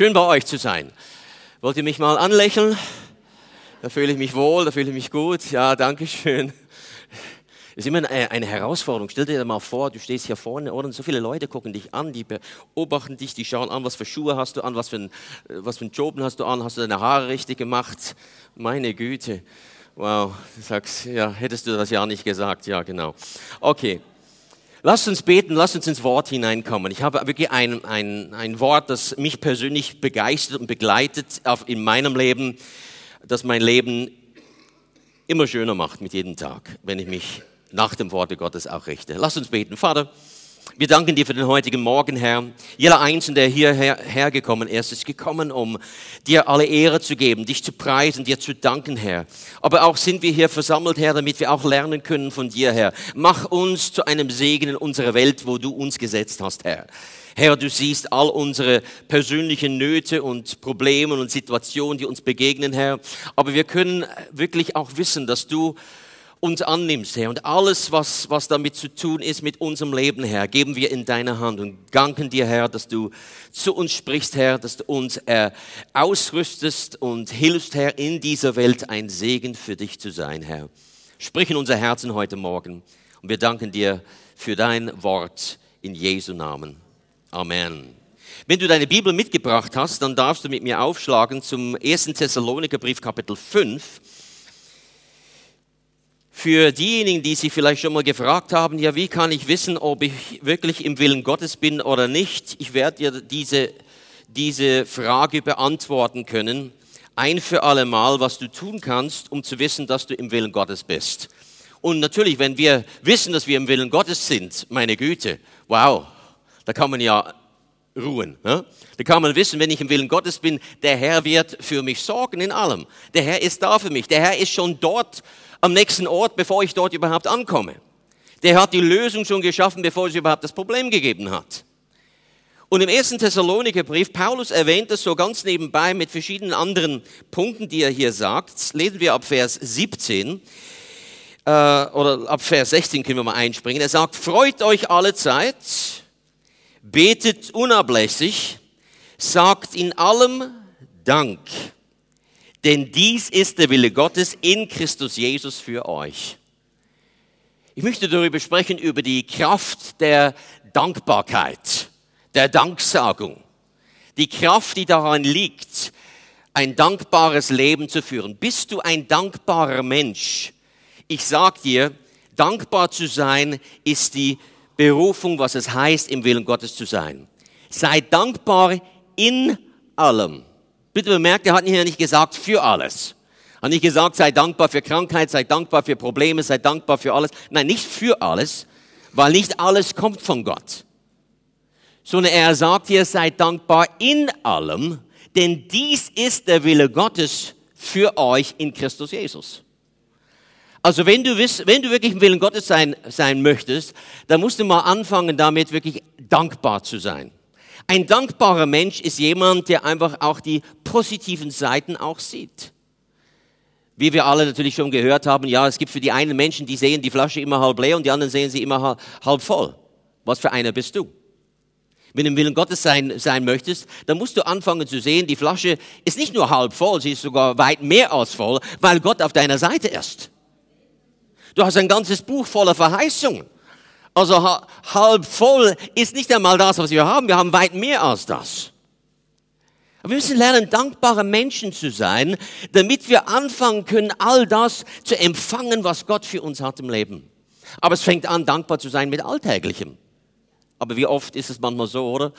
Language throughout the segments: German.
Schön bei euch zu sein. Wollt ihr mich mal anlächeln? Da fühle ich mich wohl, da fühle ich mich gut. Ja, danke schön. Ist immer eine, Herausforderung. Stell dir mal vor, du stehst hier vorne oder so viele Leute gucken dich an, die beobachten dich, die schauen an, was für Schuhe hast du an, was für, ein, was für einen Job hast du an, hast du deine Haare richtig gemacht? Meine Güte. Wow, du sagst, ja, hättest du das ja nicht gesagt. Ja, genau. Okay. Lasst uns beten, lasst uns ins Wort hineinkommen. Ich habe wirklich ein, ein, ein Wort, das mich persönlich begeistert und begleitet in meinem Leben, das mein Leben immer schöner macht mit jedem Tag, wenn ich mich nach dem Worte Gottes auch richte. Lasst uns beten. Vater, wir danken dir für den heutigen Morgen, Herr. Jeder Einzelne, der hierher hergekommen ist, ist gekommen, um dir alle Ehre zu geben, dich zu preisen, dir zu danken, Herr. Aber auch sind wir hier versammelt, Herr, damit wir auch lernen können von dir, Herr. Mach uns zu einem Segen in unserer Welt, wo du uns gesetzt hast, Herr. Herr, du siehst all unsere persönlichen Nöte und Probleme und Situationen, die uns begegnen, Herr. Aber wir können wirklich auch wissen, dass du uns annimmst, Herr. Und alles, was, was damit zu tun ist mit unserem Leben, Herr, geben wir in deine Hand und danken dir, Herr, dass du zu uns sprichst, Herr, dass du uns äh, ausrüstest und hilfst, Herr, in dieser Welt ein Segen für dich zu sein, Herr. Sprich in unser Herzen heute Morgen und wir danken dir für dein Wort in Jesu Namen. Amen. Wenn du deine Bibel mitgebracht hast, dann darfst du mit mir aufschlagen zum 1. Thessalonikerbrief Kapitel 5. Für diejenigen, die sich vielleicht schon mal gefragt haben, ja, wie kann ich wissen, ob ich wirklich im Willen Gottes bin oder nicht? Ich werde dir diese, diese Frage beantworten können. Ein für alle Mal, was du tun kannst, um zu wissen, dass du im Willen Gottes bist. Und natürlich, wenn wir wissen, dass wir im Willen Gottes sind, meine Güte, wow, da kann man ja ruhen. Ja? Da kann man wissen, wenn ich im Willen Gottes bin, der Herr wird für mich sorgen in allem. Der Herr ist da für mich. Der Herr ist schon dort am nächsten Ort, bevor ich dort überhaupt ankomme. Der hat die Lösung schon geschaffen, bevor es überhaupt das Problem gegeben hat. Und im ersten Thessalonikerbrief, Paulus erwähnt das so ganz nebenbei mit verschiedenen anderen Punkten, die er hier sagt. Lesen wir ab Vers 17 äh, oder ab Vers 16 können wir mal einspringen. Er sagt, freut euch alle Zeit, betet unablässig, sagt in allem Dank denn dies ist der Wille Gottes in Christus Jesus für euch. Ich möchte darüber sprechen, über die Kraft der Dankbarkeit, der Danksagung. Die Kraft, die daran liegt, ein dankbares Leben zu führen. Bist du ein dankbarer Mensch? Ich sag dir, dankbar zu sein ist die Berufung, was es heißt, im Willen Gottes zu sein. Sei dankbar in allem. Bitte bemerkt, er hat hier nicht gesagt für alles. Er hat nicht gesagt, sei dankbar für Krankheit, sei dankbar für Probleme, sei dankbar für alles. Nein, nicht für alles, weil nicht alles kommt von Gott. Sondern er sagt hier, sei dankbar in allem, denn dies ist der Wille Gottes für euch in Christus Jesus. Also wenn du, wiss, wenn du wirklich im Willen Gottes sein, sein möchtest, dann musst du mal anfangen damit wirklich dankbar zu sein. Ein dankbarer Mensch ist jemand, der einfach auch die positiven Seiten auch sieht. Wie wir alle natürlich schon gehört haben, ja, es gibt für die einen Menschen, die sehen die Flasche immer halb leer und die anderen sehen sie immer halb voll. Was für einer bist du? Wenn du im Willen Gottes sein, sein möchtest, dann musst du anfangen zu sehen, die Flasche ist nicht nur halb voll, sie ist sogar weit mehr als voll, weil Gott auf deiner Seite ist. Du hast ein ganzes Buch voller Verheißungen. Also halb voll ist nicht einmal das, was wir haben. Wir haben weit mehr als das. Aber wir müssen lernen, dankbare Menschen zu sein, damit wir anfangen können, all das zu empfangen, was Gott für uns hat im Leben. Aber es fängt an, dankbar zu sein mit Alltäglichem. Aber wie oft ist es manchmal so, oder?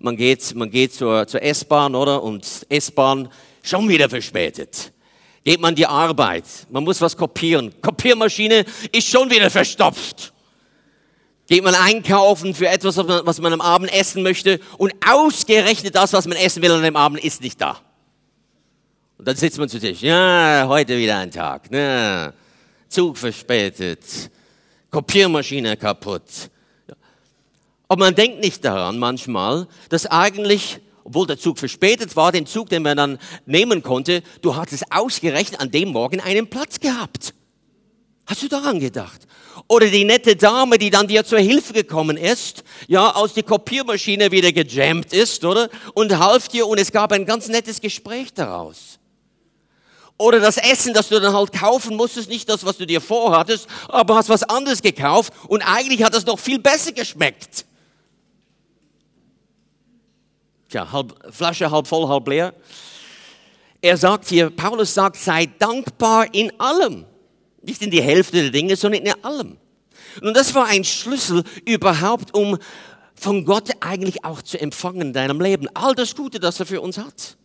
Man geht, man geht zur, zur S-Bahn, oder? Und S-Bahn schon wieder verspätet. Geht man die Arbeit. Man muss was kopieren. Kopiermaschine ist schon wieder verstopft geht man einkaufen für etwas, was man am Abend essen möchte und ausgerechnet das, was man essen will an dem Abend, ist nicht da. Und dann sitzt man zu Tisch. Ja, heute wieder ein Tag. Ja, Zug verspätet. Kopiermaschine kaputt. Aber man denkt nicht daran manchmal, dass eigentlich, obwohl der Zug verspätet war, den Zug, den man dann nehmen konnte, du hattest ausgerechnet an dem Morgen einen Platz gehabt. Hast du daran gedacht? Oder die nette Dame, die dann dir zur Hilfe gekommen ist, ja, aus die Kopiermaschine wieder gejammt ist, oder? Und half dir und es gab ein ganz nettes Gespräch daraus. Oder das Essen, das du dann halt kaufen musstest, nicht das, was du dir vorhattest, aber hast was anderes gekauft und eigentlich hat das noch viel besser geschmeckt. Tja, halb, Flasche halb voll, halb leer. Er sagt hier, Paulus sagt, sei dankbar in allem. Nicht in die Hälfte der Dinge, sondern in allem. Und das war ein Schlüssel überhaupt, um von Gott eigentlich auch zu empfangen in deinem Leben. All das Gute, das er für uns hat.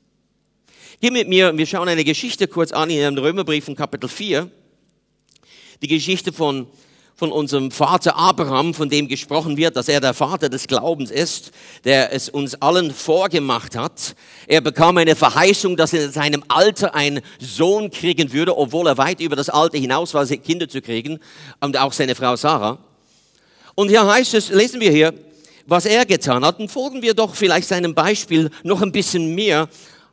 Geh mit mir, wir schauen eine Geschichte kurz an in dem Römerbrief in Kapitel 4. Die Geschichte von von unserem Vater Abraham, von dem gesprochen wird, dass er der Vater des Glaubens ist, der es uns allen vorgemacht hat. Er bekam eine Verheißung, dass er in seinem Alter einen Sohn kriegen würde, obwohl er weit über das Alter hinaus war, Kinder zu kriegen, und auch seine Frau Sarah. Und hier heißt es, lesen wir hier, was er getan hat, und folgen wir doch vielleicht seinem Beispiel noch ein bisschen mehr,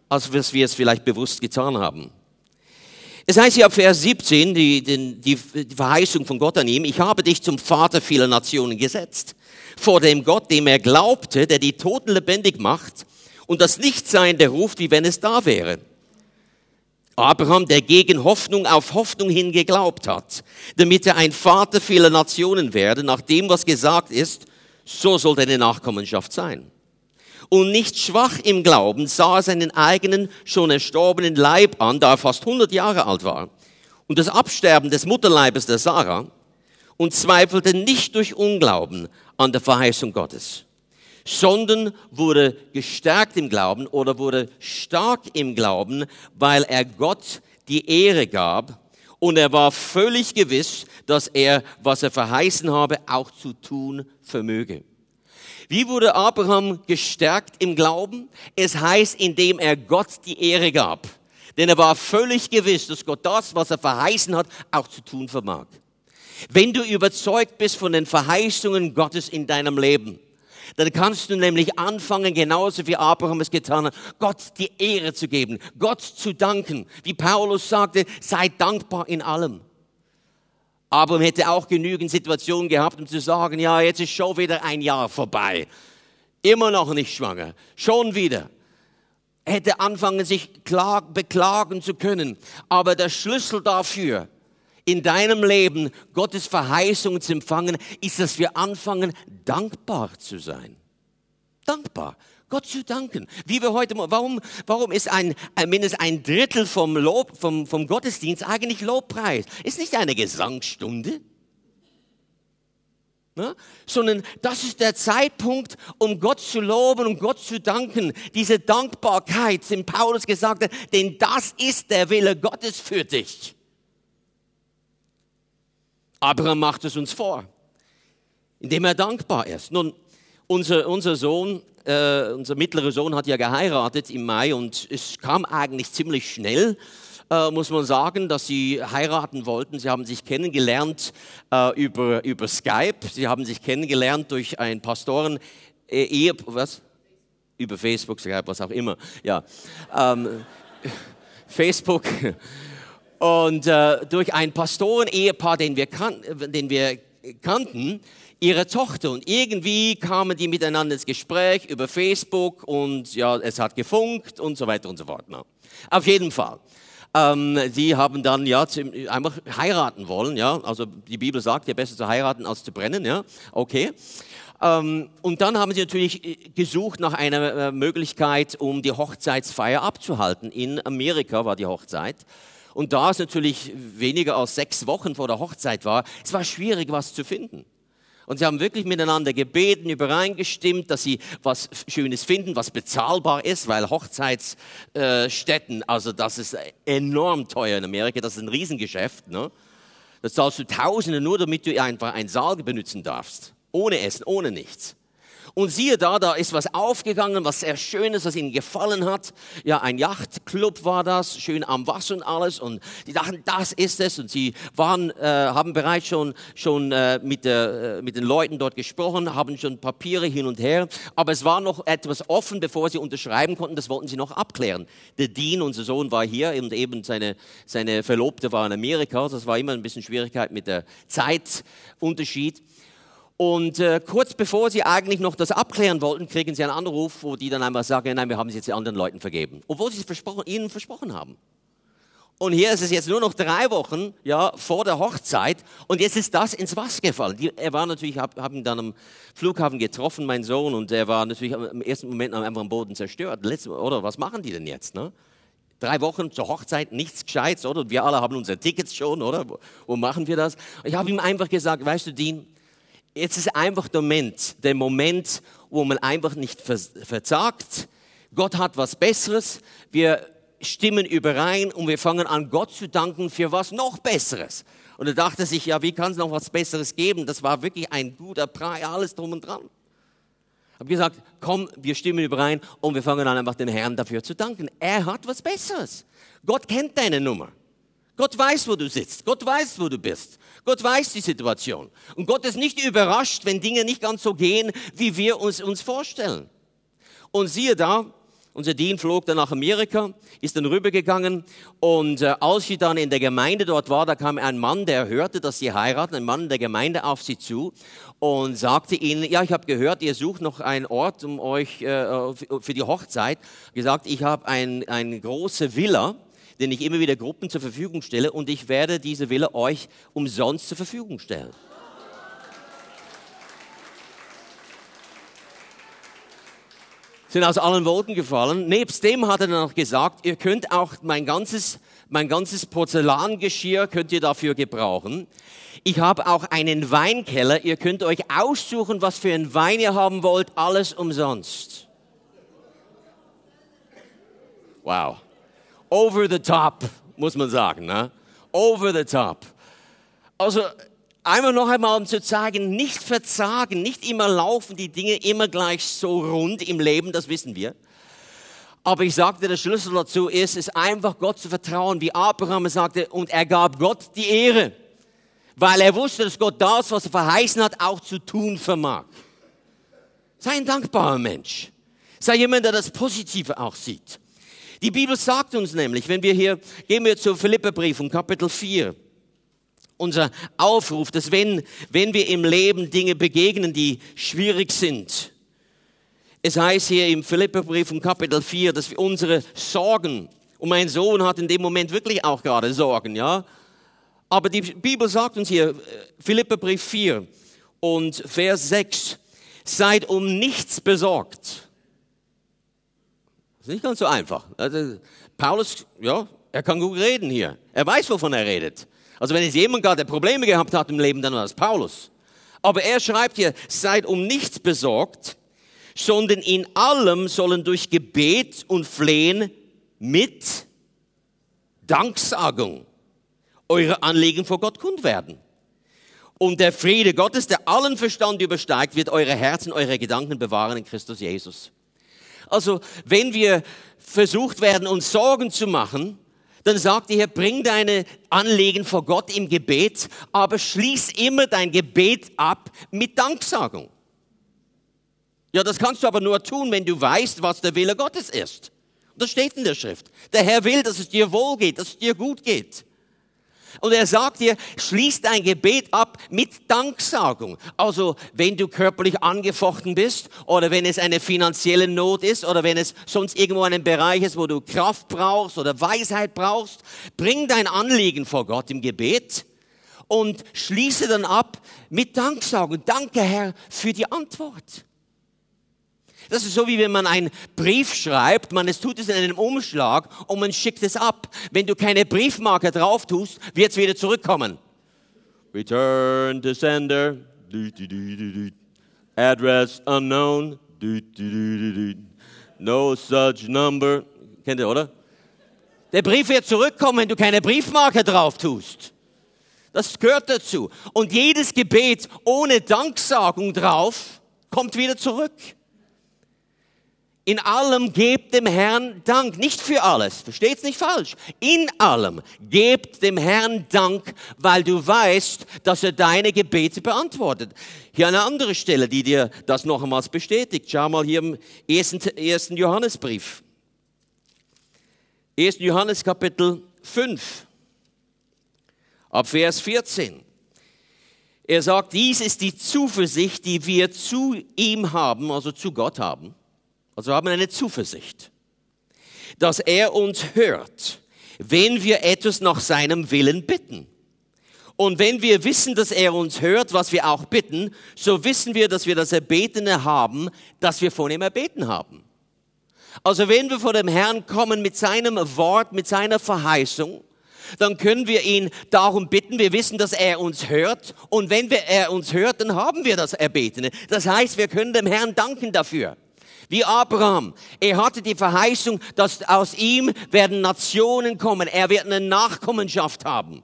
als wir es vielleicht bewusst getan haben. Es heißt hier ab Vers 17, die, die, die Verheißung von Gott an ihm, ich habe dich zum Vater vieler Nationen gesetzt, vor dem Gott, dem er glaubte, der die Toten lebendig macht und das Nichtsein der ruft, wie wenn es da wäre. Abraham, der gegen Hoffnung auf Hoffnung hin geglaubt hat, damit er ein Vater vieler Nationen werde, nach dem, was gesagt ist, so soll deine Nachkommenschaft sein und nicht schwach im Glauben, sah er seinen eigenen, schon erstorbenen Leib an, da er fast 100 Jahre alt war, und das Absterben des Mutterleibes der Sarah, und zweifelte nicht durch Unglauben an der Verheißung Gottes, sondern wurde gestärkt im Glauben oder wurde stark im Glauben, weil er Gott die Ehre gab und er war völlig gewiss, dass er, was er verheißen habe, auch zu tun vermöge. Wie wurde Abraham gestärkt im Glauben? Es heißt, indem er Gott die Ehre gab. Denn er war völlig gewiss, dass Gott das, was er verheißen hat, auch zu tun vermag. Wenn du überzeugt bist von den Verheißungen Gottes in deinem Leben, dann kannst du nämlich anfangen, genauso wie Abraham es getan hat, Gott die Ehre zu geben, Gott zu danken. Wie Paulus sagte, sei dankbar in allem. Abraham hätte auch genügend Situationen gehabt, um zu sagen, ja, jetzt ist schon wieder ein Jahr vorbei. Immer noch nicht schwanger. Schon wieder. Er hätte anfangen, sich klag, beklagen zu können. Aber der Schlüssel dafür, in deinem Leben Gottes Verheißung zu empfangen, ist, dass wir anfangen, dankbar zu sein. Dankbar. Gott zu danken. Wie wir heute, warum, warum ist ein, mindestens ein Drittel vom Lob, vom, vom Gottesdienst eigentlich Lobpreis? Ist nicht eine Gesangsstunde? Ne? Sondern das ist der Zeitpunkt, um Gott zu loben und Gott zu danken. Diese Dankbarkeit, den Paulus gesagt hat, denn das ist der Wille Gottes für dich. Abraham macht es uns vor, indem er dankbar ist. Nun, unser, unser Sohn äh, unser mittlerer Sohn hat ja geheiratet im Mai und es kam eigentlich ziemlich schnell, äh, muss man sagen, dass sie heiraten wollten. Sie haben sich kennengelernt äh, über, über Skype. Sie haben sich kennengelernt durch ein Pastoren äh, Ehe, was? Über Facebook, Skype, was auch immer. Ja. Ähm, Facebook. Und äh, durch ein Pastoren-Ehepaar, den wir, kan den wir kannten, ihre Tochter. Und irgendwie kamen die miteinander ins Gespräch über Facebook und ja, es hat gefunkt und so weiter und so fort. Na. Auf jeden Fall. Ähm, sie haben dann ja einfach heiraten wollen, ja. Also die Bibel sagt ja besser zu heiraten als zu brennen, ja. Okay. Ähm, und dann haben sie natürlich äh, gesucht nach einer äh, Möglichkeit, um die Hochzeitsfeier abzuhalten. In Amerika war die Hochzeit. Und da es natürlich weniger als sechs Wochen vor der Hochzeit war, es war schwierig, was zu finden. Und sie haben wirklich miteinander gebeten, übereingestimmt, dass sie was Schönes finden, was bezahlbar ist, weil Hochzeitsstätten, also das ist enorm teuer in Amerika, das ist ein Riesengeschäft. Ne? Da zahlst du Tausende nur, damit du einfach einen Saal benutzen darfst. Ohne Essen, ohne nichts. Und siehe da, da ist was aufgegangen, was sehr Schönes, was ihnen gefallen hat. Ja, ein Yachtclub war das, schön am Wasser und alles. Und die dachten, das ist es. Und sie waren, äh, haben bereits schon, schon äh, mit, der, äh, mit den Leuten dort gesprochen, haben schon Papiere hin und her. Aber es war noch etwas offen, bevor sie unterschreiben konnten. Das wollten sie noch abklären. Der Dean, unser Sohn, war hier und eben seine, seine Verlobte war in Amerika. Das war immer ein bisschen Schwierigkeit mit der Zeitunterschied. Und äh, kurz bevor sie eigentlich noch das abklären wollten, kriegen sie einen Anruf, wo die dann einmal sagen, nein, wir haben es jetzt den anderen Leuten vergeben. Obwohl sie es versprochen, ihnen versprochen haben. Und hier ist es jetzt nur noch drei Wochen ja, vor der Hochzeit und jetzt ist das ins Wasser gefallen. Die, er war natürlich, hab, ihn dann am Flughafen getroffen, mein Sohn, und er war natürlich im ersten Moment einfach am Boden zerstört. Letzte, oder was machen die denn jetzt? Ne? Drei Wochen zur Hochzeit, nichts Gescheites, oder? Wir alle haben unsere Tickets schon, oder? Wo, wo machen wir das? Ich habe ihm einfach gesagt, weißt du, Dean, Jetzt ist einfach der Moment, der Moment, wo man einfach nicht versagt. Gott hat was Besseres. Wir stimmen überein und wir fangen an, Gott zu danken für was noch Besseres. Und er dachte sich, ja, wie kann es noch was Besseres geben? Das war wirklich ein guter Preis, alles drum und dran. Habe gesagt, komm, wir stimmen überein und wir fangen an, einfach den Herrn dafür zu danken. Er hat was Besseres. Gott kennt deine Nummer. Gott weiß, wo du sitzt. Gott weiß, wo du bist. Gott weiß die Situation. Und Gott ist nicht überrascht, wenn Dinge nicht ganz so gehen, wie wir uns, uns vorstellen. Und siehe da, unser Dean flog dann nach Amerika, ist dann rübergegangen und äh, als sie dann in der Gemeinde dort war, da kam ein Mann, der hörte, dass sie heiraten, ein Mann der Gemeinde auf sie zu und sagte ihnen, ja, ich habe gehört, ihr sucht noch einen Ort um euch äh, für die Hochzeit. Gesagt, ich habe ein, eine große Villa den ich immer wieder Gruppen zur Verfügung stelle und ich werde diese Villa euch umsonst zur Verfügung stellen. Sind aus allen Wolken gefallen. Nebst dem hat er dann noch gesagt, ihr könnt auch mein ganzes, mein ganzes Porzellangeschirr könnt ihr dafür gebrauchen. Ich habe auch einen Weinkeller. Ihr könnt euch aussuchen, was für einen Wein ihr haben wollt. Alles umsonst. Wow over the top, muss man sagen. Ne? Over the top. Also einmal noch einmal, um zu zeigen, nicht verzagen, nicht immer laufen die Dinge immer gleich so rund im Leben, das wissen wir. Aber ich sagte, der Schlüssel dazu ist, es einfach Gott zu vertrauen, wie Abraham sagte, und er gab Gott die Ehre, weil er wusste, dass Gott das, was er verheißen hat, auch zu tun vermag. Sei ein dankbarer Mensch. Sei jemand, der das Positive auch sieht. Die Bibel sagt uns nämlich, wenn wir hier, gehen wir zu Philipperbrief und Kapitel 4, unser Aufruf, dass wenn, wenn wir im Leben Dinge begegnen, die schwierig sind, es heißt hier im Philipperbrief und Kapitel 4, dass wir unsere Sorgen, und mein Sohn hat in dem Moment wirklich auch gerade Sorgen, ja. Aber die Bibel sagt uns hier, Philipperbrief 4 und Vers 6, seid um nichts besorgt. Das ist nicht ganz so einfach. Also, Paulus, ja, er kann gut reden hier. Er weiß, wovon er redet. Also wenn es jemand gab, der Probleme gehabt hat im Leben, dann war es Paulus. Aber er schreibt hier, seid um nichts besorgt, sondern in allem sollen durch Gebet und Flehen mit Danksagung eure Anliegen vor Gott kund werden. Und der Friede Gottes, der allen Verstand übersteigt, wird eure Herzen, eure Gedanken bewahren in Christus Jesus. Also wenn wir versucht werden, uns Sorgen zu machen, dann sagt er, bring deine Anliegen vor Gott im Gebet, aber schließ immer dein Gebet ab mit Danksagung. Ja, das kannst du aber nur tun, wenn du weißt, was der Wille Gottes ist. Und das steht in der Schrift. Der Herr will, dass es dir wohl geht, dass es dir gut geht. Und er sagt dir, schließ dein Gebet ab mit Danksagung. Also, wenn du körperlich angefochten bist oder wenn es eine finanzielle Not ist oder wenn es sonst irgendwo einen Bereich ist, wo du Kraft brauchst oder Weisheit brauchst, bring dein Anliegen vor Gott im Gebet und schließe dann ab mit Danksagung. Danke, Herr, für die Antwort. Das ist so, wie wenn man einen Brief schreibt, man es tut es in einem Umschlag und man schickt es ab. Wenn du keine Briefmarke drauf tust, wird es wieder zurückkommen. Return to sender. Address unknown. No such number. Kennt ihr, oder? Der Brief wird zurückkommen, wenn du keine Briefmarke drauf tust. Das gehört dazu. Und jedes Gebet ohne Danksagung drauf kommt wieder zurück. In allem gebt dem Herrn Dank. Nicht für alles, versteht's nicht falsch. In allem gebt dem Herrn Dank, weil du weißt, dass er deine Gebete beantwortet. Hier eine andere Stelle, die dir das noch einmal bestätigt. Schau mal hier im ersten, ersten Johannesbrief. 1. Johannes Kapitel 5, ab Vers 14. Er sagt, dies ist die Zuversicht, die wir zu ihm haben, also zu Gott haben also haben eine Zuversicht, dass er uns hört, wenn wir etwas nach seinem Willen bitten. Und wenn wir wissen, dass er uns hört, was wir auch bitten, so wissen wir, dass wir das Erbetene haben, das wir von ihm erbeten haben. Also wenn wir vor dem Herrn kommen mit seinem Wort, mit seiner Verheißung, dann können wir ihn darum bitten. Wir wissen, dass er uns hört. Und wenn wir, er uns hört, dann haben wir das Erbetene. Das heißt, wir können dem Herrn danken dafür. Wie Abraham. Er hatte die Verheißung, dass aus ihm werden Nationen kommen. Er wird eine Nachkommenschaft haben.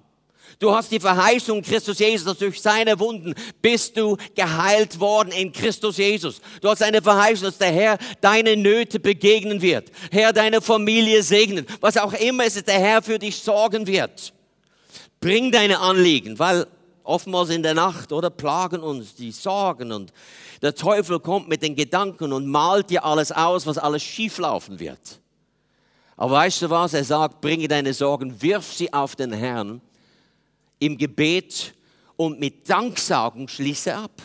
Du hast die Verheißung Christus Jesus, dass durch seine Wunden bist du geheilt worden in Christus Jesus. Du hast eine Verheißung, dass der Herr deine Nöte begegnen wird. Herr deine Familie segnen. Was auch immer es ist, der Herr für dich sorgen wird. Bring deine Anliegen, weil oftmals in der Nacht oder plagen uns die Sorgen und der Teufel kommt mit den Gedanken und malt dir alles aus, was alles schieflaufen wird. Aber weißt du was? Er sagt, bringe deine Sorgen, wirf sie auf den Herrn im Gebet und mit Danksagen schließe ab.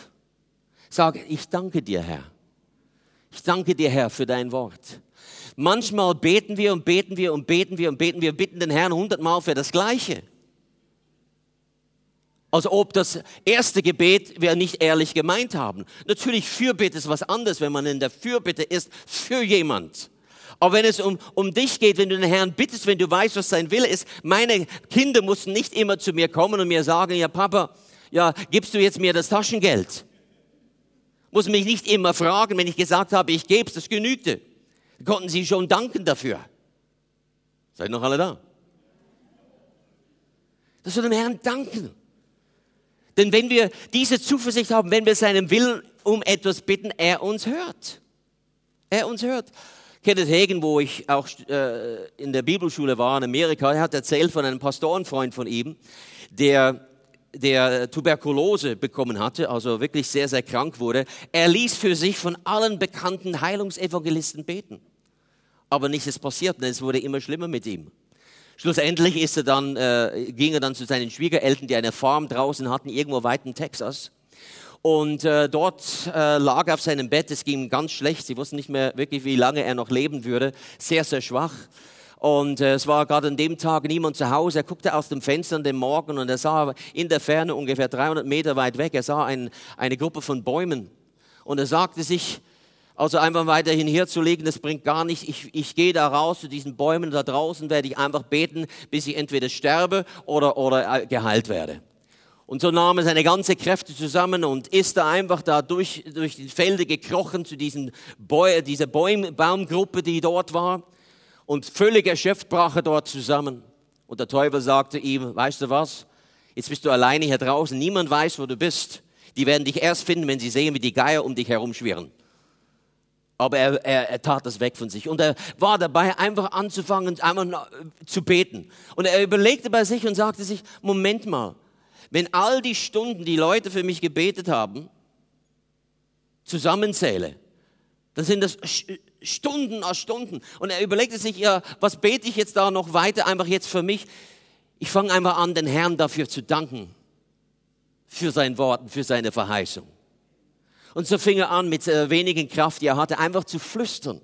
Sag, ich danke dir, Herr. Ich danke dir, Herr, für dein Wort. Manchmal beten wir und beten wir und beten wir und beten wir, bitten den Herrn hundertmal für das Gleiche. Also ob das erste Gebet wir nicht ehrlich gemeint haben. Natürlich Fürbitte ist was anderes, wenn man in der Fürbitte ist für jemand. Aber wenn es um, um dich geht, wenn du den Herrn bittest, wenn du weißt, was sein Wille ist, meine Kinder mussten nicht immer zu mir kommen und mir sagen, ja Papa, ja, gibst du jetzt mir das Taschengeld? Muss mich nicht immer fragen, wenn ich gesagt habe, ich gebe es, das genügte. Konnten sie schon danken dafür. Seid noch alle da? Dass wir dem Herrn danken. Denn wenn wir diese Zuversicht haben, wenn wir seinem Willen um etwas bitten, er uns hört. Er uns hört. Kenneth Hagen, wo ich auch äh, in der Bibelschule war in Amerika, er hat erzählt von einem Pastorenfreund von ihm, der der Tuberkulose bekommen hatte, also wirklich sehr, sehr krank wurde. Er ließ für sich von allen bekannten Heilungsevangelisten beten. Aber nichts passiert, es wurde immer schlimmer mit ihm. Schlussendlich ist er dann, äh, ging er dann zu seinen Schwiegereltern, die eine Farm draußen hatten, irgendwo weit in Texas. Und äh, dort äh, lag er auf seinem Bett, es ging ihm ganz schlecht, sie wussten nicht mehr wirklich, wie lange er noch leben würde, sehr, sehr schwach. Und äh, es war gerade an dem Tag niemand zu Hause. Er guckte aus dem Fenster an dem Morgen und er sah in der Ferne, ungefähr 300 Meter weit weg, er sah ein, eine Gruppe von Bäumen. Und er sagte sich, also einfach weiterhin herzulegen, das bringt gar nichts. Ich, ich gehe da raus zu diesen Bäumen da draußen, werde ich einfach beten, bis ich entweder sterbe oder, oder äh, geheilt werde. Und so nahm er seine ganze Kräfte zusammen und ist da einfach da durch, durch die Felder gekrochen zu diesen Bäu dieser Bäum Baumgruppe, die dort war. Und völlig erschöpft brach er dort zusammen. Und der Teufel sagte ihm, weißt du was? Jetzt bist du alleine hier draußen. Niemand weiß, wo du bist. Die werden dich erst finden, wenn sie sehen, wie die Geier um dich herumschwirren. Aber er, er, er tat das weg von sich. Und er war dabei, einfach anzufangen, einmal zu beten. Und er überlegte bei sich und sagte sich, Moment mal, wenn all die Stunden, die Leute für mich gebetet haben, zusammenzähle, dann sind das Stunden aus Stunden. Und er überlegte sich, ja, was bete ich jetzt da noch weiter, einfach jetzt für mich? Ich fange einfach an, den Herrn dafür zu danken, für sein Wort für seine Verheißung. Und so fing er an, mit äh, wenigen Kraft, die er hatte, einfach zu flüstern.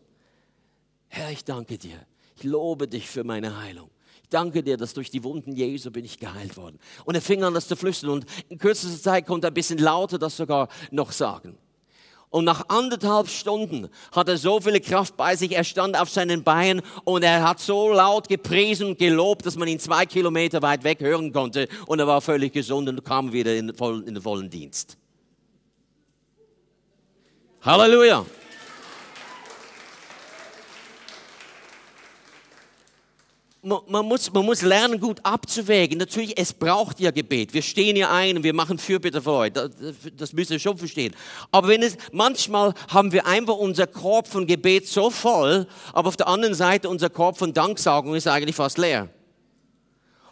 Herr, ich danke dir. Ich lobe dich für meine Heilung. Ich danke dir, dass durch die Wunden Jesu bin ich geheilt worden. Und er fing an, das zu flüstern. Und in kürzester Zeit konnte er ein bisschen lauter das sogar noch sagen. Und nach anderthalb Stunden hat er so viele Kraft bei sich, er stand auf seinen Beinen und er hat so laut gepriesen und gelobt, dass man ihn zwei Kilometer weit weg hören konnte und er war völlig gesund und kam wieder in, in den vollen Dienst. Halleluja. man muss, man muss lernen, gut abzuwägen. Natürlich, es braucht ja Gebet. Wir stehen ja ein und wir machen Fürbitte für euch. Das, das müsst ihr schon verstehen. Aber wenn es, manchmal haben wir einfach unser Korb von Gebet so voll, aber auf der anderen Seite unser Korb von Danksagung ist eigentlich fast leer.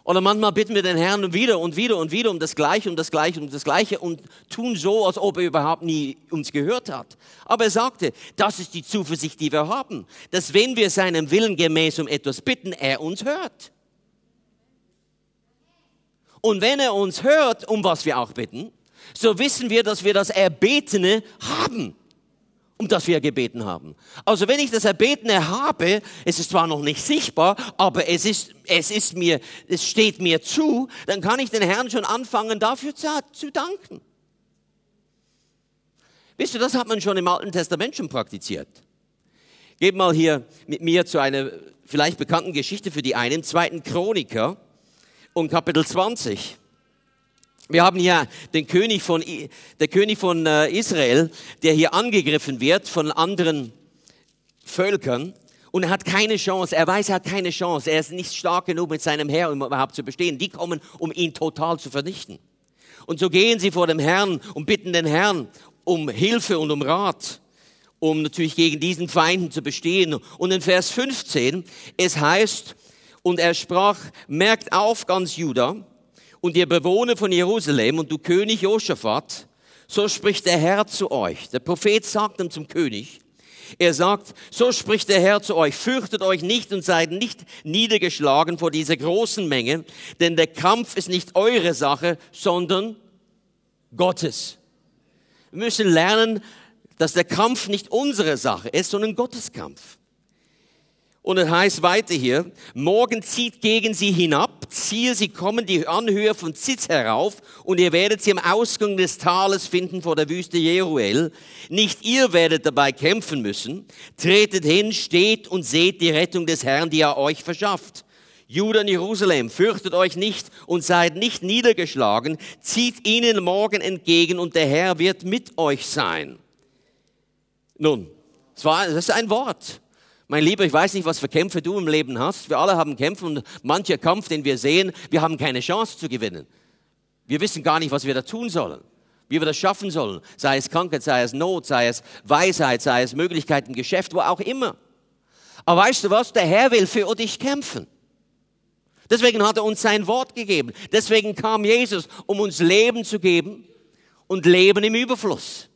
Oder manchmal bitten wir den Herrn wieder und wieder und wieder um das Gleiche, um das Gleiche, um das Gleiche und tun so, als ob er überhaupt nie uns gehört hat. Aber er sagte, das ist die Zuversicht, die wir haben, dass wenn wir seinem Willen gemäß um etwas bitten, er uns hört. Und wenn er uns hört, um was wir auch bitten, so wissen wir, dass wir das Erbetene haben um das wir gebeten haben. Also wenn ich das Erbetene habe, es ist zwar noch nicht sichtbar, aber es ist, es ist mir, es steht mir zu, dann kann ich den Herrn schon anfangen, dafür zu, zu danken. Wisst ihr, das hat man schon im Alten Testament schon praktiziert. Geht mal hier mit mir zu einer vielleicht bekannten Geschichte für die einen, zweiten Chroniker und Kapitel 20. Wir haben hier den König von, der König von äh, Israel, der hier angegriffen wird von anderen Völkern. Und er hat keine Chance. Er weiß, er hat keine Chance. Er ist nicht stark genug mit seinem Herr, um überhaupt zu bestehen. Die kommen, um ihn total zu vernichten. Und so gehen sie vor dem Herrn und bitten den Herrn um Hilfe und um Rat, um natürlich gegen diesen Feinden zu bestehen. Und in Vers 15, es heißt, und er sprach, merkt auf ganz Juda, und ihr Bewohner von Jerusalem und du König Josaphat, so spricht der Herr zu euch. Der Prophet sagt dann zum König, er sagt, so spricht der Herr zu euch, fürchtet euch nicht und seid nicht niedergeschlagen vor dieser großen Menge, denn der Kampf ist nicht eure Sache, sondern Gottes. Wir müssen lernen, dass der Kampf nicht unsere Sache ist, sondern Gottes Kampf. Und es heißt weiter hier, morgen zieht gegen sie hinab, ziehe sie kommen die Anhöhe von Zitz herauf und ihr werdet sie am Ausgang des Tales finden vor der Wüste Jeruel. Nicht ihr werdet dabei kämpfen müssen. Tretet hin, steht und seht die Rettung des Herrn, die er euch verschafft. Judah und Jerusalem, fürchtet euch nicht und seid nicht niedergeschlagen, zieht ihnen morgen entgegen und der Herr wird mit euch sein. Nun, das ist ein Wort. Mein Lieber, ich weiß nicht, was für Kämpfe du im Leben hast. Wir alle haben Kämpfe und mancher Kampf, den wir sehen, wir haben keine Chance zu gewinnen. Wir wissen gar nicht, was wir da tun sollen, wie wir das schaffen sollen. Sei es Krankheit, sei es Not, sei es Weisheit, sei es Möglichkeiten, Geschäft, wo auch immer. Aber weißt du was? Der Herr will für dich kämpfen. Deswegen hat er uns sein Wort gegeben. Deswegen kam Jesus, um uns Leben zu geben und Leben im Überfluss.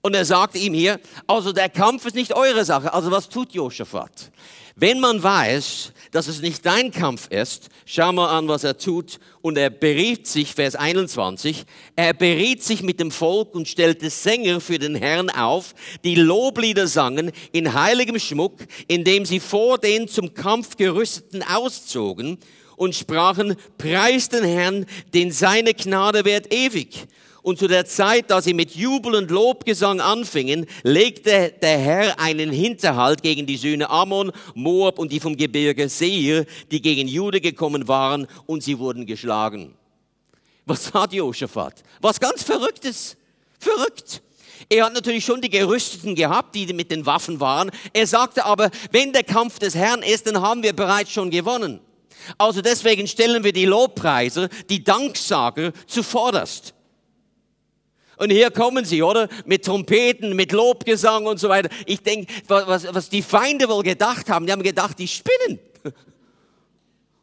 Und er sagt ihm hier, also der Kampf ist nicht eure Sache. Also was tut Josaphat? Wenn man weiß, dass es nicht dein Kampf ist, schau mal an, was er tut. Und er beriet sich, Vers 21, er beriet sich mit dem Volk und stellte Sänger für den Herrn auf, die Loblieder sangen in heiligem Schmuck, indem sie vor den zum Kampf gerüsteten auszogen und sprachen, preis den Herrn, denn seine Gnade währt ewig. Und zu der Zeit, da sie mit Jubel und Lobgesang anfingen, legte der Herr einen Hinterhalt gegen die Söhne Ammon, Moab und die vom Gebirge Seir, die gegen Jude gekommen waren, und sie wurden geschlagen. Was hat Josaphat? Was ganz Verrücktes. Verrückt. Er hat natürlich schon die Gerüsteten gehabt, die mit den Waffen waren. Er sagte aber, wenn der Kampf des Herrn ist, dann haben wir bereits schon gewonnen. Also deswegen stellen wir die Lobpreiser, die Danksager zuvorderst. Und hier kommen sie, oder? Mit Trompeten, mit Lobgesang und so weiter. Ich denke, was, was die Feinde wohl gedacht haben, die haben gedacht, die spinnen.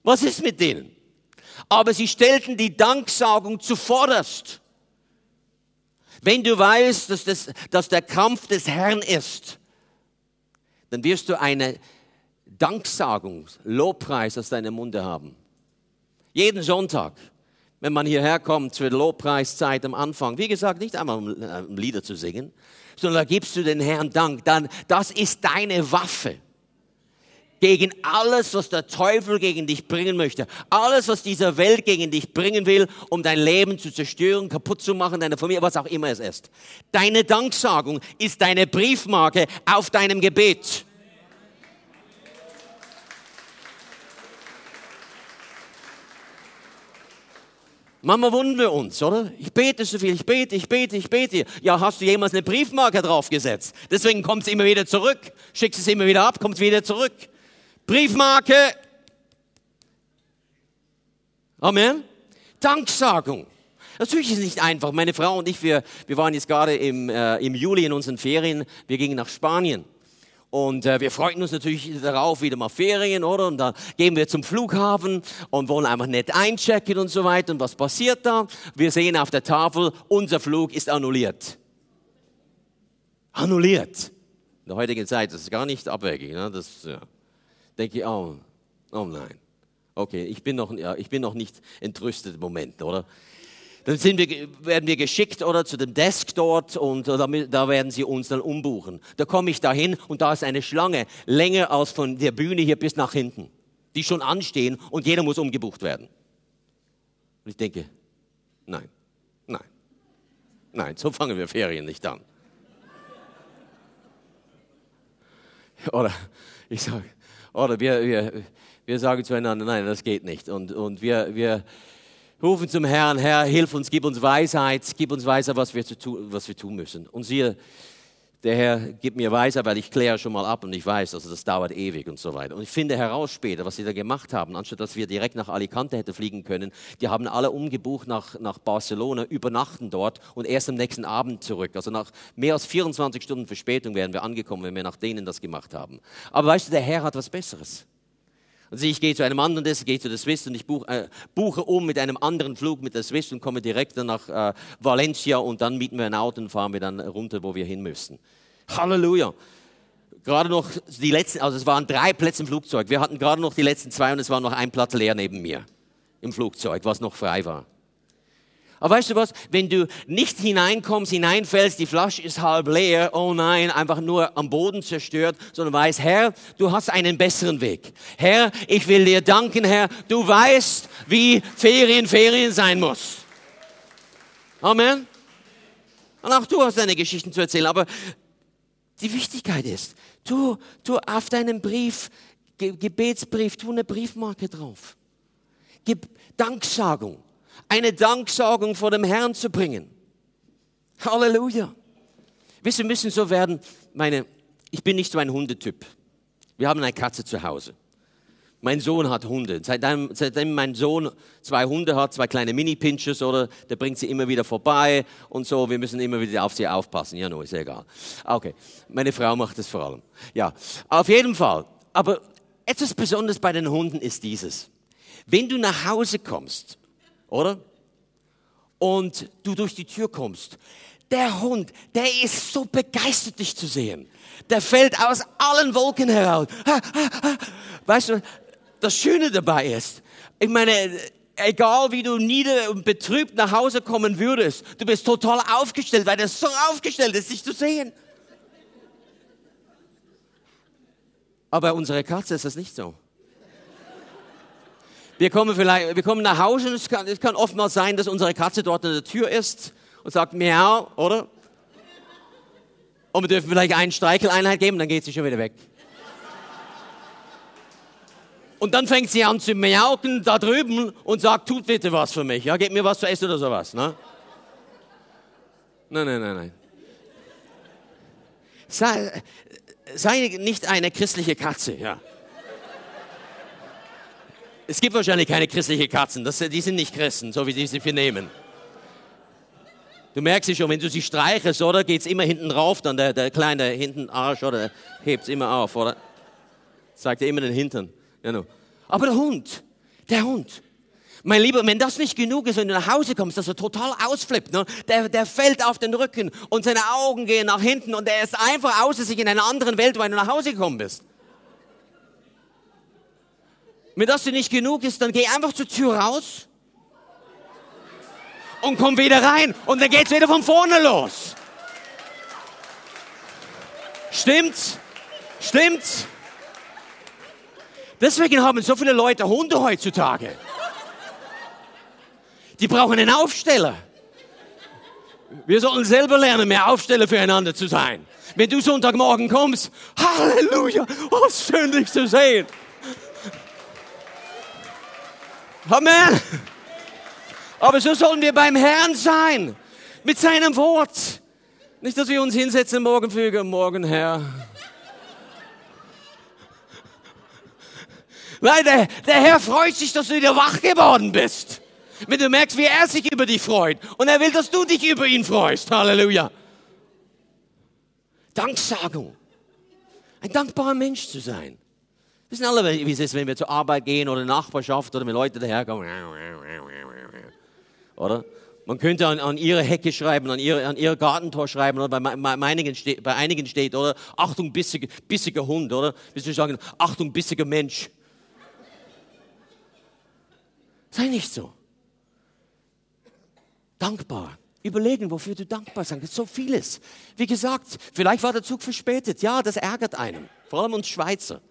Was ist mit denen? Aber sie stellten die Danksagung zuvorderst. Wenn du weißt, dass, das, dass der Kampf des Herrn ist, dann wirst du eine Danksagung, Lobpreis aus deinem Munde haben. Jeden Sonntag wenn man hierher kommt zur Lobpreiszeit am Anfang. Wie gesagt, nicht einmal um Lieder zu singen, sondern da gibst du den Herrn Dank. Dann, das ist deine Waffe gegen alles, was der Teufel gegen dich bringen möchte. Alles, was dieser Welt gegen dich bringen will, um dein Leben zu zerstören, kaputt zu machen, deine Familie, was auch immer es ist. Deine Danksagung ist deine Briefmarke auf deinem Gebet. Manchmal wundern wir uns, oder? Ich bete so viel, ich bete, ich bete, ich bete. Ja, hast du jemals eine Briefmarke draufgesetzt? Deswegen kommt es immer wieder zurück. Schickst es immer wieder ab, kommt wieder zurück. Briefmarke. Amen. Danksagung. Natürlich ist es nicht einfach. Meine Frau und ich, wir, wir waren jetzt gerade im, äh, im Juli in unseren Ferien. Wir gingen nach Spanien. Und äh, wir freuten uns natürlich darauf, wieder mal Ferien, oder? Und dann gehen wir zum Flughafen und wollen einfach nett einchecken und so weiter. Und was passiert da? Wir sehen auf der Tafel, unser Flug ist annulliert. Annulliert. In der heutigen Zeit, das ist gar nicht abwegig. Ne? Das ja. denke ich, oh, oh nein. Okay, ich bin noch, ja, ich bin noch nicht entrüstet im Moment, oder? Dann wir, werden wir geschickt oder zu dem Desk dort und da, da werden sie uns dann umbuchen. Da komme ich dahin und da ist eine Schlange länger als von der Bühne hier bis nach hinten, die schon anstehen und jeder muss umgebucht werden. Und ich denke, nein, nein, nein, so fangen wir Ferien nicht an. Oder ich sage, oder wir, wir, wir sagen zueinander, nein, das geht nicht. Und, und wir, wir, rufen zum Herrn, Herr, hilf uns, gib uns Weisheit, gib uns Weisheit, was wir, zu tun, was wir tun müssen. Und siehe, der Herr gibt mir Weisheit, weil ich kläre schon mal ab und ich weiß, also das dauert ewig und so weiter. Und ich finde heraus später, was sie da gemacht haben, anstatt dass wir direkt nach Alicante hätten fliegen können, die haben alle umgebucht nach, nach Barcelona, übernachten dort und erst am nächsten Abend zurück. Also nach mehr als 24 Stunden Verspätung wären wir angekommen, wenn wir nach denen das gemacht haben. Aber weißt du, der Herr hat was Besseres. Also ich gehe zu einem anderen Desk, gehe zu der Swiss und ich buche, äh, buche um mit einem anderen Flug mit der Swiss und komme direkt dann nach äh, Valencia und dann mieten wir ein Auto und fahren wir dann runter, wo wir hin müssen. Halleluja. Gerade noch die letzten, also es waren drei Plätze im Flugzeug. Wir hatten gerade noch die letzten zwei und es war noch ein Platz leer neben mir im Flugzeug, was noch frei war. Aber weißt du was, wenn du nicht hineinkommst, hineinfällst, die Flasche ist halb leer, oh nein, einfach nur am Boden zerstört, sondern weißt, Herr, du hast einen besseren Weg. Herr, ich will dir danken, Herr, du weißt, wie Ferien Ferien sein muss. Amen. Und auch du hast deine Geschichten zu erzählen, aber die Wichtigkeit ist, tu, tu auf deinem Brief, Gebetsbrief, tu eine Briefmarke drauf. Gib Danksagung eine Danksagung vor dem Herrn zu bringen. Halleluja. Wir müssen so werden, meine, ich bin nicht so ein Hundetyp. Wir haben eine Katze zu Hause. Mein Sohn hat Hunde. Seitdem, seitdem mein Sohn zwei Hunde hat, zwei kleine Mini-Pinches, oder, der bringt sie immer wieder vorbei und so. Wir müssen immer wieder auf sie aufpassen. Ja, no, ist egal. Okay. Meine Frau macht das vor allem. Ja. Auf jeden Fall. Aber etwas Besonderes bei den Hunden ist dieses. Wenn du nach Hause kommst oder? Und du durch die Tür kommst. Der Hund, der ist so begeistert, dich zu sehen. Der fällt aus allen Wolken heraus. Weißt du, das Schöne dabei ist, ich meine, egal wie du nieder und betrübt nach Hause kommen würdest, du bist total aufgestellt, weil er so aufgestellt ist, dich zu sehen. Aber bei unserer Katze ist das nicht so. Wir kommen vielleicht, wir kommen nach Hause und es kann, es kann oftmals sein, dass unsere Katze dort an der Tür ist und sagt Miau, oder? Und wir dürfen vielleicht einen Streicheleinheit geben, dann geht sie schon wieder weg. Und dann fängt sie an zu miauken da drüben und sagt, tut bitte was für mich, ja, gebt mir was zu essen oder sowas, ne? Nein, nein, nein, nein. Sei, sei nicht eine christliche Katze, ja. Es gibt wahrscheinlich keine christliche Katzen, das, die sind nicht Christen, so wie sie vernehmen. Du merkst es schon, wenn du sie streichelst, oder, geht's immer hinten rauf, dann der, der kleine hinten Arsch, oder, hebt's immer auf, oder? Zeigt dir immer den Hintern. Genau. Aber der Hund, der Hund, mein Lieber, wenn das nicht genug ist, wenn du nach Hause kommst, dass er total ausflippt, ne? der, der fällt auf den Rücken und seine Augen gehen nach hinten und er ist einfach außer sich in einer anderen Welt, weil du nach Hause gekommen bist. Wenn das dir nicht genug ist, dann geh einfach zur Tür raus und komm wieder rein und dann geht's wieder von vorne los. Stimmt's? Stimmt's? Deswegen haben so viele Leute Hunde heutzutage. Die brauchen einen Aufsteller. Wir sollten selber lernen, mehr Aufsteller füreinander zu sein. Wenn du Sonntagmorgen kommst, Halleluja, oh, schön dich zu sehen. Amen. Aber so sollen wir beim Herrn sein, mit seinem Wort. Nicht, dass wir uns hinsetzen morgen früh, morgen Herr. Weil der, der Herr freut sich, dass du wieder wach geworden bist. Wenn du merkst, wie er sich über dich freut. Und er will, dass du dich über ihn freust. Halleluja. Danksagung. Ein dankbarer Mensch zu sein. Wissen alle, wie es ist, wenn wir zur Arbeit gehen oder Nachbarschaft oder wenn Leute daherkommen. Oder? Man könnte an, an ihre Hecke schreiben, an, ihre, an ihr Gartentor schreiben, oder bei, bei, einigen, steht, bei einigen steht, oder? Achtung, bissiger, bissiger Hund, oder? Bis wir sagen, Achtung, bissiger Mensch. Sei nicht so. Dankbar. Überlegen, wofür du dankbar sein kannst. So vieles. Wie gesagt, vielleicht war der Zug verspätet. Ja, das ärgert einen. Vor allem uns Schweizer.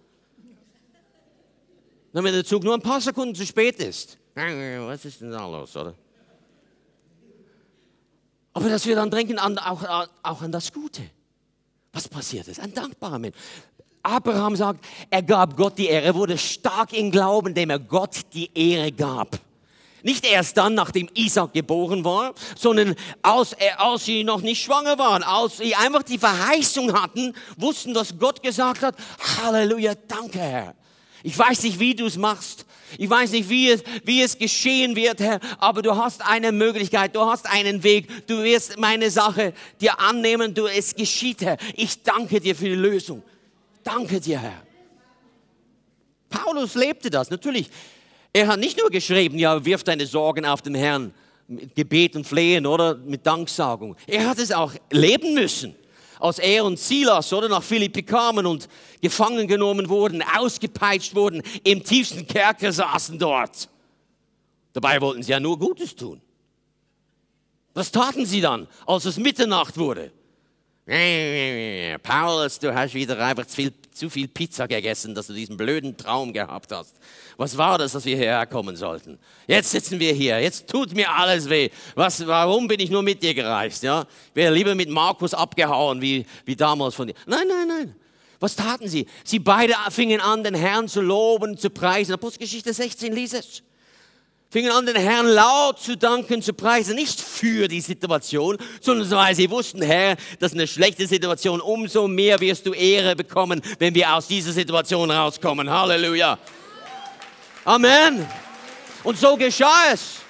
Wenn der Zug nur ein paar Sekunden zu spät ist. Was ist denn da los, oder? Aber dass wir dann denken an, auch, auch an das Gute. Was passiert ist? Ein dankbarer Mensch. Abraham sagt, er gab Gott die Ehre, er wurde stark im Glauben, dem er Gott die Ehre gab. Nicht erst dann, nachdem Isaac geboren war, sondern als, er, als sie noch nicht schwanger waren, als sie einfach die Verheißung hatten, wussten, dass Gott gesagt hat, Halleluja, danke Herr. Ich weiß nicht, wie du es machst. Ich weiß nicht, wie es, wie es geschehen wird, Herr, aber du hast eine Möglichkeit, du hast einen Weg. Du wirst meine Sache dir annehmen, du, es geschieht, Herr. Ich danke dir für die Lösung. Danke dir, Herr. Paulus lebte das, natürlich. Er hat nicht nur geschrieben, ja, wirf deine Sorgen auf den Herrn mit Gebet und Flehen oder mit Danksagung. Er hat es auch leben müssen als er und Silas oder nach Philippi kamen und gefangen genommen wurden, ausgepeitscht wurden, im tiefsten Kerker saßen dort. Dabei wollten sie ja nur Gutes tun. Was taten sie dann, als es Mitternacht wurde? Paulus, du hast wieder einfach zu viel, zu viel Pizza gegessen, dass du diesen blöden Traum gehabt hast. Was war das, dass wir hierher kommen sollten? Jetzt sitzen wir hier, jetzt tut mir alles weh. Was, warum bin ich nur mit dir gereist? Ja? Wäre lieber mit Markus abgehauen, wie, wie damals von dir. Nein, nein, nein. Was taten sie? Sie beide fingen an, den Herrn zu loben, zu preisen. Apostelgeschichte 16, lies es fingen an, den Herrn laut zu danken, zu preisen, nicht für die Situation, sondern weil sie wussten, Herr, das ist eine schlechte Situation, umso mehr wirst du Ehre bekommen, wenn wir aus dieser Situation rauskommen. Halleluja. Amen. Und so geschah es.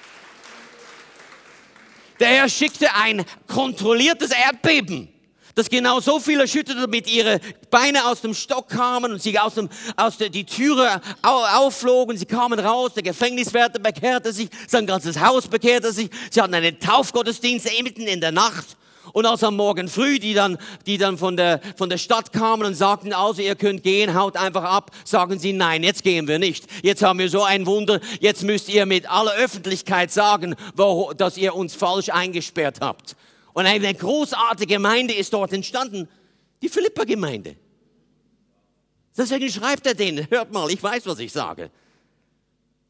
Der Herr schickte ein kontrolliertes Erdbeben dass genau so viele erschüttert, damit ihre Beine aus dem Stock kamen und sie aus, dem, aus der die Türe aufflogen. Sie kamen raus, der Gefängniswärter bekehrte sich, sein ganzes Haus bekehrte sich. Sie hatten einen Taufgottesdienst mitten in der Nacht. Und als am Morgen früh, die dann, die dann von der, von der Stadt kamen und sagten, also ihr könnt gehen, haut einfach ab, sagen sie, nein, jetzt gehen wir nicht. Jetzt haben wir so ein Wunder, jetzt müsst ihr mit aller Öffentlichkeit sagen, wo, dass ihr uns falsch eingesperrt habt. Und eine großartige Gemeinde ist dort entstanden, die Philippa-Gemeinde. Deswegen schreibt er denen, hört mal, ich weiß, was ich sage.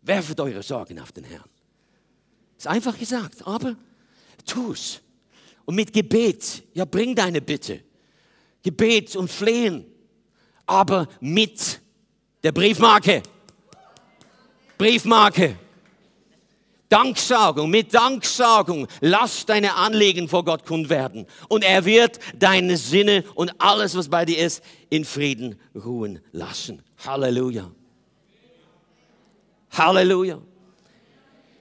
Werfet eure Sorgen auf den Herrn. Ist einfach gesagt, aber tu's. Und mit Gebet, ja, bring deine Bitte. Gebet und Flehen, aber mit der Briefmarke. Briefmarke. Danksagung, mit Danksagung, lass deine Anliegen vor Gott kund werden. Und er wird deine Sinne und alles, was bei dir ist, in Frieden ruhen lassen. Halleluja. Halleluja.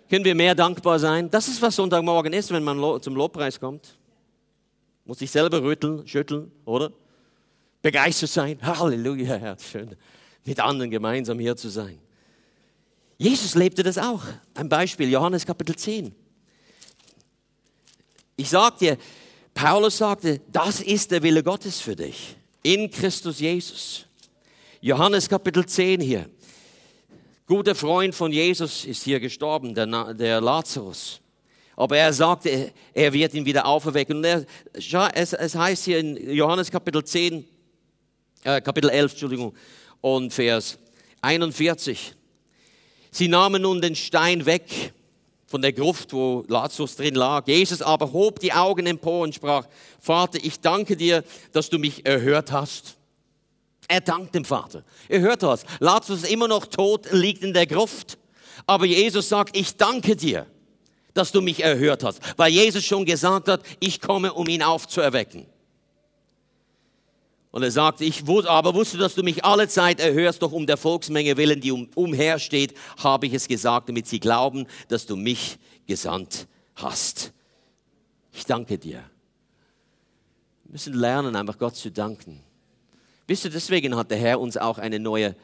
Können wir mehr dankbar sein? Das ist, was Sonntagmorgen ist, wenn man zum Lobpreis kommt. Muss sich selber rütteln, schütteln, oder? Begeistert sein. Halleluja, Herr. Schön, mit anderen gemeinsam hier zu sein. Jesus lebte das auch. Ein Beispiel, Johannes Kapitel 10. Ich sag dir, Paulus sagte, das ist der Wille Gottes für dich. In Christus Jesus. Johannes Kapitel 10 hier. Guter Freund von Jesus ist hier gestorben, der, der Lazarus. Aber er sagte, er wird ihn wieder auferwecken. Und er, es, es heißt hier in Johannes Kapitel 10, äh, Kapitel 11, Entschuldigung, und Vers 41. Sie nahmen nun den Stein weg von der Gruft, wo Lazarus drin lag. Jesus aber hob die Augen empor und sprach, Vater, ich danke dir, dass du mich erhört hast. Er dankt dem Vater. Er hört was. Lazarus ist immer noch tot, liegt in der Gruft. Aber Jesus sagt, ich danke dir, dass du mich erhört hast. Weil Jesus schon gesagt hat, ich komme, um ihn aufzuerwecken. Und er sagt, ich wusste, aber wusste, dass du mich alle Zeit erhörst, doch um der Volksmenge willen, die um, umhersteht, habe ich es gesagt, damit sie glauben, dass du mich gesandt hast. Ich danke dir. Wir müssen lernen, einfach Gott zu danken. Wisst ihr, deswegen hat der Herr uns auch eine neue,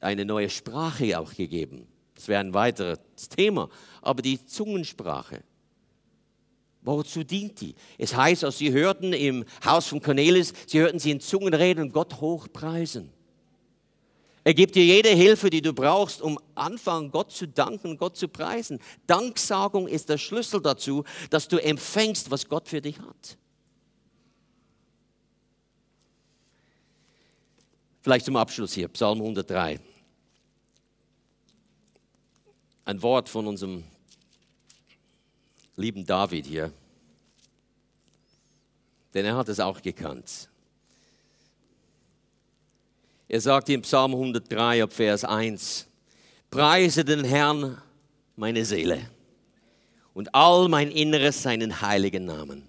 eine neue Sprache auch gegeben. Das wäre ein weiteres Thema. Aber die Zungensprache. Wozu dient die? Es heißt, als sie hörten im Haus von Cornelis, sie hörten sie in Zungen reden und Gott hochpreisen. Er gibt dir jede Hilfe, die du brauchst, um anfangen, Gott zu danken Gott zu preisen. Danksagung ist der Schlüssel dazu, dass du empfängst, was Gott für dich hat. Vielleicht zum Abschluss hier, Psalm 103. Ein Wort von unserem lieben David hier, denn er hat es auch gekannt. Er sagt in Psalm 103 ab Vers 1, Preise den Herrn meine Seele und all mein Inneres seinen heiligen Namen.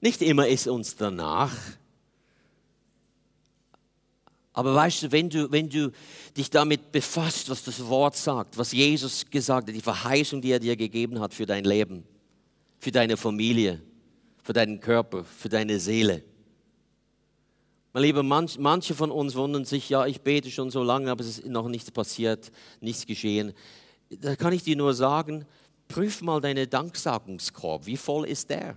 Nicht immer ist uns danach, aber weißt du, wenn du, wenn du dich damit befasst, was das Wort sagt, was Jesus gesagt hat, die Verheißung, die er dir gegeben hat für dein Leben, für deine Familie, für deinen Körper, für deine Seele. Mein Lieber, manch, manche von uns wundern sich, ja, ich bete schon so lange, aber es ist noch nichts passiert, nichts geschehen. Da kann ich dir nur sagen, prüf mal deinen Danksagungskorb. Wie voll ist der?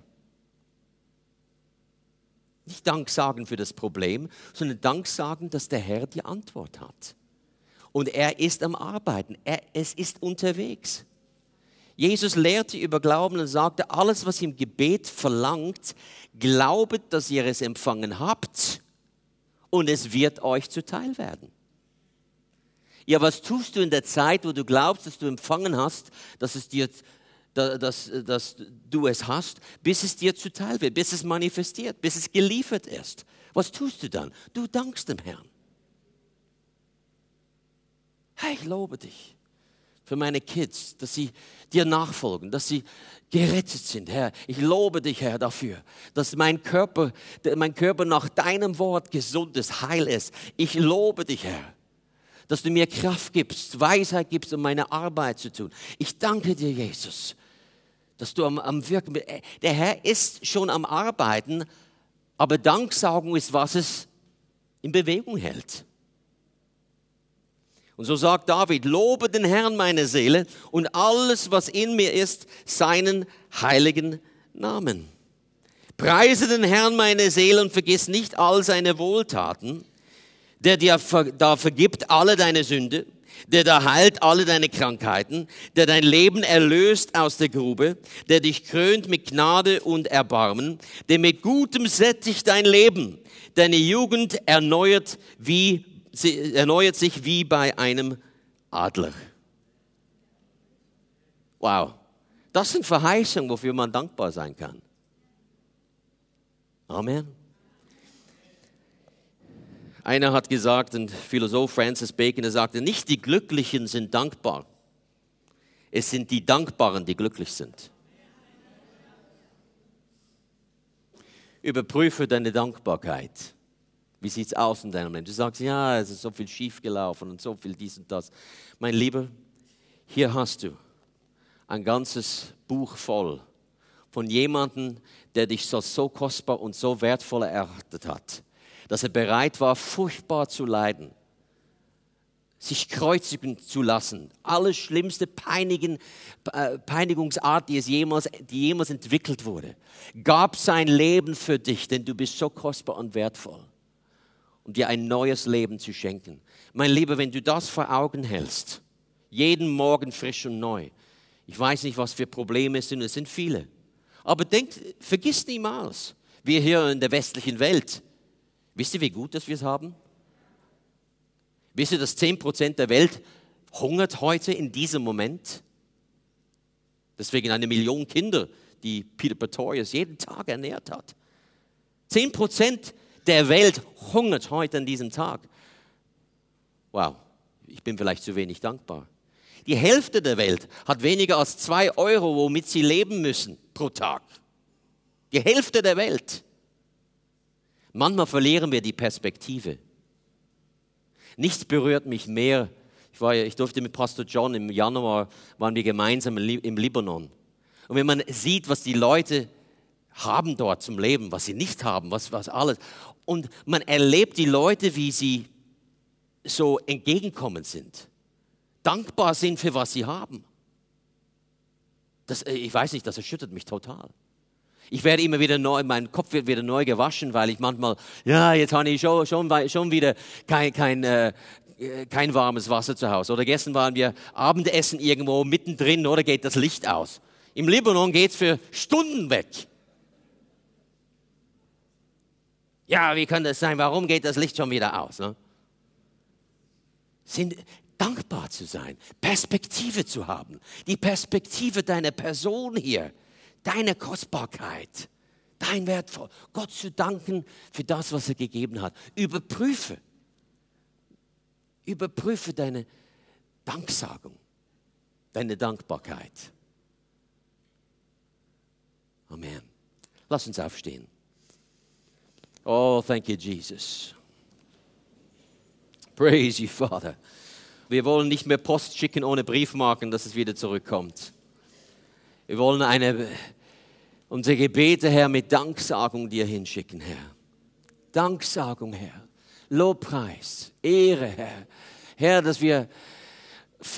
Nicht Dank sagen für das Problem, sondern Dank sagen, dass der Herr die Antwort hat. Und er ist am Arbeiten, er, es ist unterwegs. Jesus lehrte über Glauben und sagte, alles, was im Gebet verlangt, glaubet, dass ihr es empfangen habt und es wird euch zuteil werden. Ja, was tust du in der Zeit, wo du glaubst, dass du empfangen hast, dass es dir dass, dass du es hast, bis es dir zuteil wird, bis es manifestiert, bis es geliefert ist. Was tust du dann? Du dankst dem Herrn. Herr, ich lobe dich für meine Kids, dass sie dir nachfolgen, dass sie gerettet sind, Herr. Ich lobe dich, Herr, dafür, dass mein Körper, mein Körper nach deinem Wort gesund ist, heil ist. Ich lobe dich, Herr, dass du mir Kraft gibst, Weisheit gibst, um meine Arbeit zu tun. Ich danke dir, Jesus, dass du am, am Wirken bist. Äh, der Herr ist schon am Arbeiten, aber Danksagung ist, was es in Bewegung hält. Und so sagt David, lobe den Herrn meine Seele und alles, was in mir ist, seinen heiligen Namen. Preise den Herrn meine Seele und vergiss nicht all seine Wohltaten, der dir da vergibt alle deine Sünde der da heilt alle deine Krankheiten, der dein Leben erlöst aus der Grube, der dich krönt mit Gnade und Erbarmen, der mit Gutem sättigt dein Leben, deine Jugend erneuert, wie, erneuert sich wie bei einem Adler. Wow, das sind Verheißungen, wofür man dankbar sein kann. Amen. Einer hat gesagt, ein Philosoph Francis Bacon, er sagte, nicht die Glücklichen sind dankbar, es sind die Dankbaren, die glücklich sind. Überprüfe deine Dankbarkeit. Wie sieht es aus in deinem Leben? Du sagst, ja, es ist so viel schiefgelaufen und so viel dies und das. Mein Lieber, hier hast du ein ganzes Buch voll von jemandem, der dich so, so kostbar und so wertvoll erachtet hat dass er bereit war, furchtbar zu leiden, sich kreuzigen zu lassen, alles schlimmste Peinigen, äh, Peinigungsart, die, es jemals, die jemals entwickelt wurde, gab sein Leben für dich, denn du bist so kostbar und wertvoll, um dir ein neues Leben zu schenken. Mein Lieber, wenn du das vor Augen hältst, jeden Morgen frisch und neu, ich weiß nicht, was für Probleme es sind, es sind viele, aber denk, vergiss niemals, wir hier in der westlichen Welt, Wisst ihr, wie gut das wir es haben? Wisst ihr, dass 10% der Welt hungert heute in diesem Moment? Deswegen eine Million Kinder, die Peter Pretorius jeden Tag ernährt hat. 10% der Welt hungert heute an diesem Tag. Wow, ich bin vielleicht zu wenig dankbar. Die Hälfte der Welt hat weniger als zwei Euro, womit sie leben müssen pro Tag. Die Hälfte der Welt. Manchmal verlieren wir die Perspektive. Nichts berührt mich mehr. Ich, war, ich durfte mit Pastor John im Januar, waren wir gemeinsam im Libanon. Und wenn man sieht, was die Leute haben dort zum Leben, was sie nicht haben, was, was alles. Und man erlebt die Leute, wie sie so entgegenkommend sind, dankbar sind für was sie haben. Das, äh, ich weiß nicht, das erschüttert mich total. Ich werde immer wieder neu, mein Kopf wird wieder neu gewaschen, weil ich manchmal, ja, jetzt habe ich schon, schon, schon wieder kein, kein, äh, kein warmes Wasser zu Hause. Oder gestern waren wir Abendessen irgendwo mittendrin, oder geht das Licht aus. Im Libanon geht es für Stunden weg. Ja, wie kann das sein? Warum geht das Licht schon wieder aus? Ne? Sind dankbar zu sein, Perspektive zu haben, die Perspektive deiner Person hier, deine Kostbarkeit, dein Wertvoll, Gott zu danken für das, was er gegeben hat. Überprüfe, überprüfe deine Danksagung, deine Dankbarkeit. Amen. Lass uns aufstehen. Oh, thank you, Jesus. Praise you, Father. Wir wollen nicht mehr Post schicken ohne Briefmarken, dass es wieder zurückkommt. Wir wollen eine, unsere Gebete, Herr, mit Danksagung dir hinschicken, Herr. Danksagung, Herr. Lobpreis, Ehre, Herr. Herr, dass wir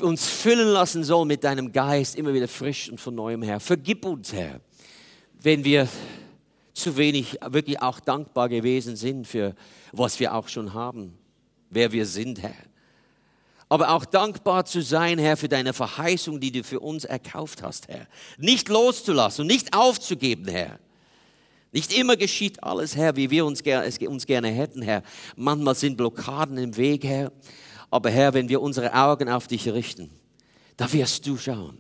uns füllen lassen sollen mit deinem Geist, immer wieder frisch und von neuem, Herr. Vergib uns, Herr, wenn wir zu wenig wirklich auch dankbar gewesen sind für was wir auch schon haben, wer wir sind, Herr. Aber auch dankbar zu sein, Herr, für deine Verheißung, die du für uns erkauft hast, Herr. Nicht loszulassen nicht aufzugeben, Herr. Nicht immer geschieht alles, Herr, wie wir uns, es uns gerne hätten, Herr. Manchmal sind Blockaden im Weg, Herr. Aber Herr, wenn wir unsere Augen auf dich richten, da wirst du schauen.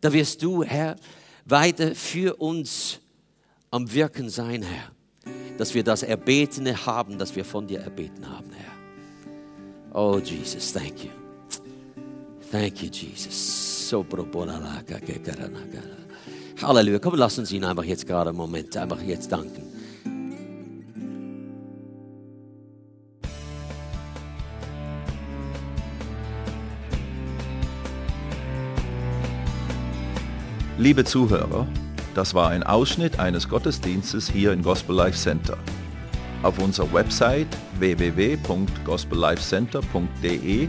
Da wirst du, Herr, weiter für uns am Wirken sein, Herr. Dass wir das Erbetene haben, das wir von dir erbeten haben, Herr. Oh, Jesus, thank you. Thank you, Jesus. So Halleluja. Komm, lass uns ihn einfach jetzt gerade einen Moment, einfach jetzt danken. Liebe Zuhörer, das war ein Ausschnitt eines Gottesdienstes hier im Gospel Life Center. Auf unserer Website www.gospellifecenter.de